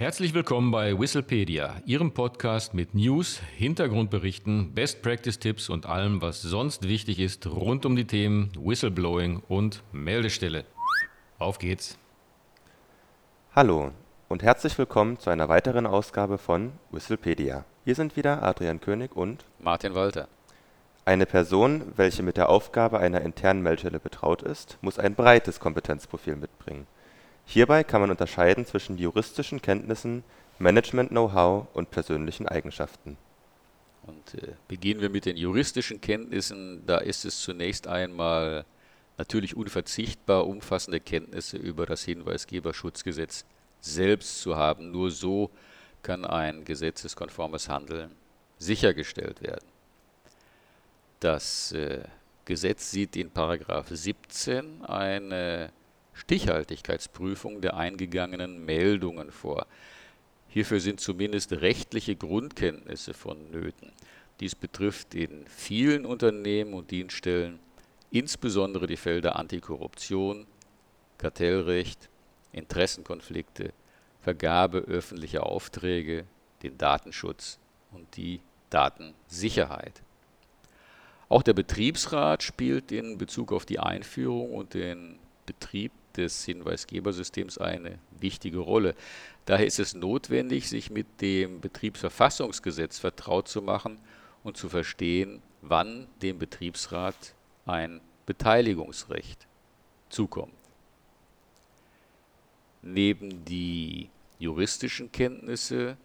Herzlich willkommen bei Whistlepedia, Ihrem Podcast mit News, Hintergrundberichten, Best Practice Tipps und allem, was sonst wichtig ist rund um die Themen Whistleblowing und Meldestelle. Auf geht's! Hallo und herzlich willkommen zu einer weiteren Ausgabe von Whistlepedia. Hier sind wieder Adrian König und Martin Walter. Eine Person, welche mit der Aufgabe einer internen Meldestelle betraut ist, muss ein breites Kompetenzprofil mitbringen Hierbei kann man unterscheiden zwischen juristischen Kenntnissen, Management-Know-how und persönlichen Eigenschaften. Und äh, beginnen wir mit den juristischen Kenntnissen. Da ist es zunächst einmal natürlich unverzichtbar, umfassende Kenntnisse über das Hinweisgeberschutzgesetz selbst zu haben. Nur so kann ein gesetzeskonformes Handeln sichergestellt werden. Das äh, Gesetz sieht in Paragraph 17 eine Stichhaltigkeitsprüfung der eingegangenen Meldungen vor. Hierfür sind zumindest rechtliche Grundkenntnisse vonnöten. Dies betrifft in vielen Unternehmen und Dienststellen insbesondere die Felder Antikorruption, Kartellrecht, Interessenkonflikte, Vergabe öffentlicher Aufträge, den Datenschutz und die Datensicherheit. Auch der Betriebsrat spielt in Bezug auf die Einführung und den Betrieb des Hinweisgebersystems eine wichtige Rolle. Daher ist es notwendig, sich mit dem Betriebsverfassungsgesetz vertraut zu machen und zu verstehen, wann dem Betriebsrat ein Beteiligungsrecht zukommt. Neben die juristischen Kenntnisse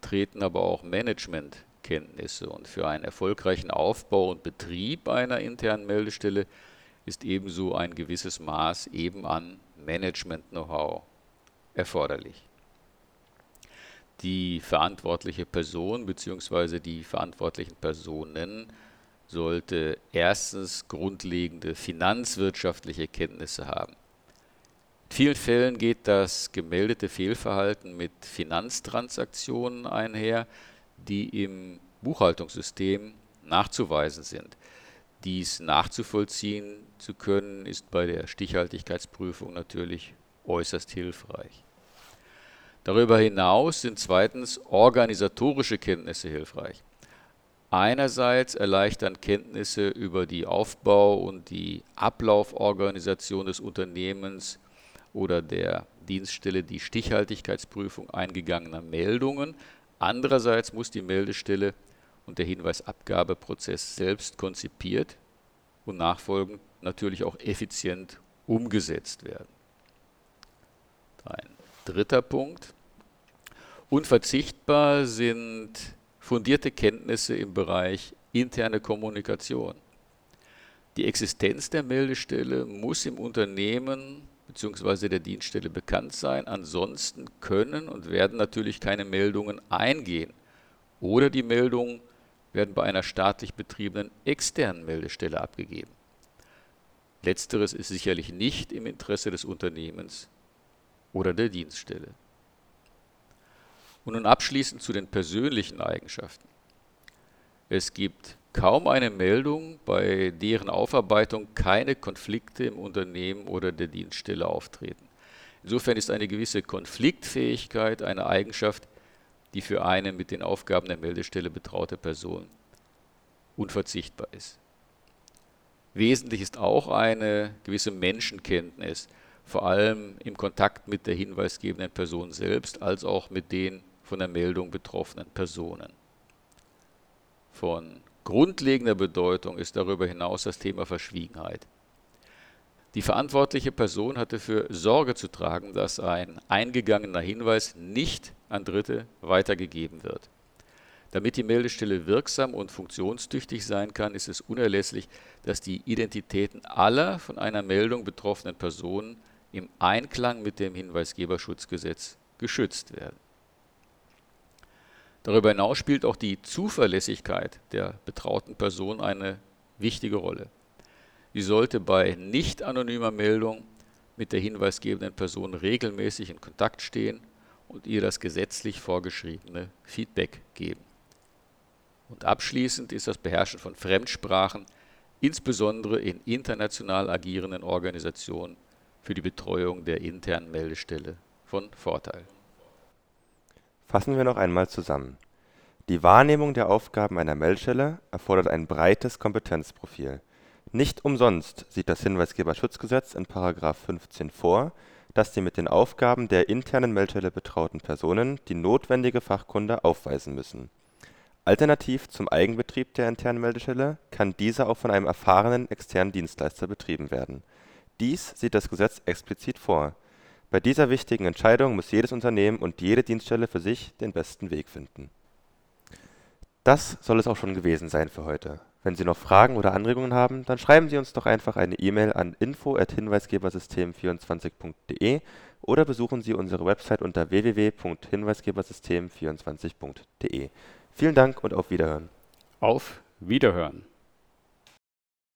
treten aber auch Managementkenntnisse und für einen erfolgreichen Aufbau und Betrieb einer internen Meldestelle ist ebenso ein gewisses Maß eben an Management-Know-how erforderlich. Die verantwortliche Person bzw. die verantwortlichen Personen sollte erstens grundlegende finanzwirtschaftliche Kenntnisse haben. In vielen Fällen geht das gemeldete Fehlverhalten mit Finanztransaktionen einher, die im Buchhaltungssystem nachzuweisen sind. Dies nachzuvollziehen zu können, ist bei der Stichhaltigkeitsprüfung natürlich äußerst hilfreich. Darüber hinaus sind zweitens organisatorische Kenntnisse hilfreich. Einerseits erleichtern Kenntnisse über die Aufbau- und die Ablauforganisation des Unternehmens oder der Dienststelle die Stichhaltigkeitsprüfung eingegangener Meldungen. Andererseits muss die Meldestelle und der Hinweisabgabeprozess selbst konzipiert und nachfolgend natürlich auch effizient umgesetzt werden. Ein dritter Punkt. Unverzichtbar sind fundierte Kenntnisse im Bereich interne Kommunikation. Die Existenz der Meldestelle muss im Unternehmen bzw. der Dienststelle bekannt sein. Ansonsten können und werden natürlich keine Meldungen eingehen oder die Meldungen werden bei einer staatlich betriebenen externen Meldestelle abgegeben. Letzteres ist sicherlich nicht im Interesse des Unternehmens oder der Dienststelle. Und nun abschließend zu den persönlichen Eigenschaften. Es gibt kaum eine Meldung, bei deren Aufarbeitung keine Konflikte im Unternehmen oder der Dienststelle auftreten. Insofern ist eine gewisse Konfliktfähigkeit eine Eigenschaft, die für eine mit den Aufgaben der Meldestelle betraute Person unverzichtbar ist. Wesentlich ist auch eine gewisse Menschenkenntnis, vor allem im Kontakt mit der hinweisgebenden Person selbst, als auch mit den von der Meldung betroffenen Personen. Von grundlegender Bedeutung ist darüber hinaus das Thema Verschwiegenheit. Die verantwortliche Person hatte für Sorge zu tragen, dass ein eingegangener Hinweis nicht an Dritte weitergegeben wird. Damit die Meldestelle wirksam und funktionstüchtig sein kann, ist es unerlässlich, dass die Identitäten aller von einer Meldung betroffenen Personen im Einklang mit dem Hinweisgeberschutzgesetz geschützt werden. Darüber hinaus spielt auch die Zuverlässigkeit der betrauten Person eine wichtige Rolle. Sie sollte bei nicht anonymer Meldung mit der hinweisgebenden Person regelmäßig in Kontakt stehen und ihr das gesetzlich vorgeschriebene Feedback geben. Und abschließend ist das Beherrschen von Fremdsprachen, insbesondere in international agierenden Organisationen, für die Betreuung der internen Meldestelle von Vorteil. Fassen wir noch einmal zusammen. Die Wahrnehmung der Aufgaben einer Meldestelle erfordert ein breites Kompetenzprofil. Nicht umsonst sieht das Hinweisgeberschutzgesetz in § 15 vor, dass die mit den Aufgaben der internen Meldestelle betrauten Personen die notwendige Fachkunde aufweisen müssen. Alternativ zum Eigenbetrieb der internen Meldestelle kann diese auch von einem erfahrenen externen Dienstleister betrieben werden. Dies sieht das Gesetz explizit vor. Bei dieser wichtigen Entscheidung muss jedes Unternehmen und jede Dienststelle für sich den besten Weg finden. Das soll es auch schon gewesen sein für heute. Wenn Sie noch Fragen oder Anregungen haben, dann schreiben Sie uns doch einfach eine E-Mail an info@hinweisgebersystem24.de oder besuchen Sie unsere Website unter www.hinweisgebersystem24.de. Vielen Dank und auf Wiederhören. Auf Wiederhören.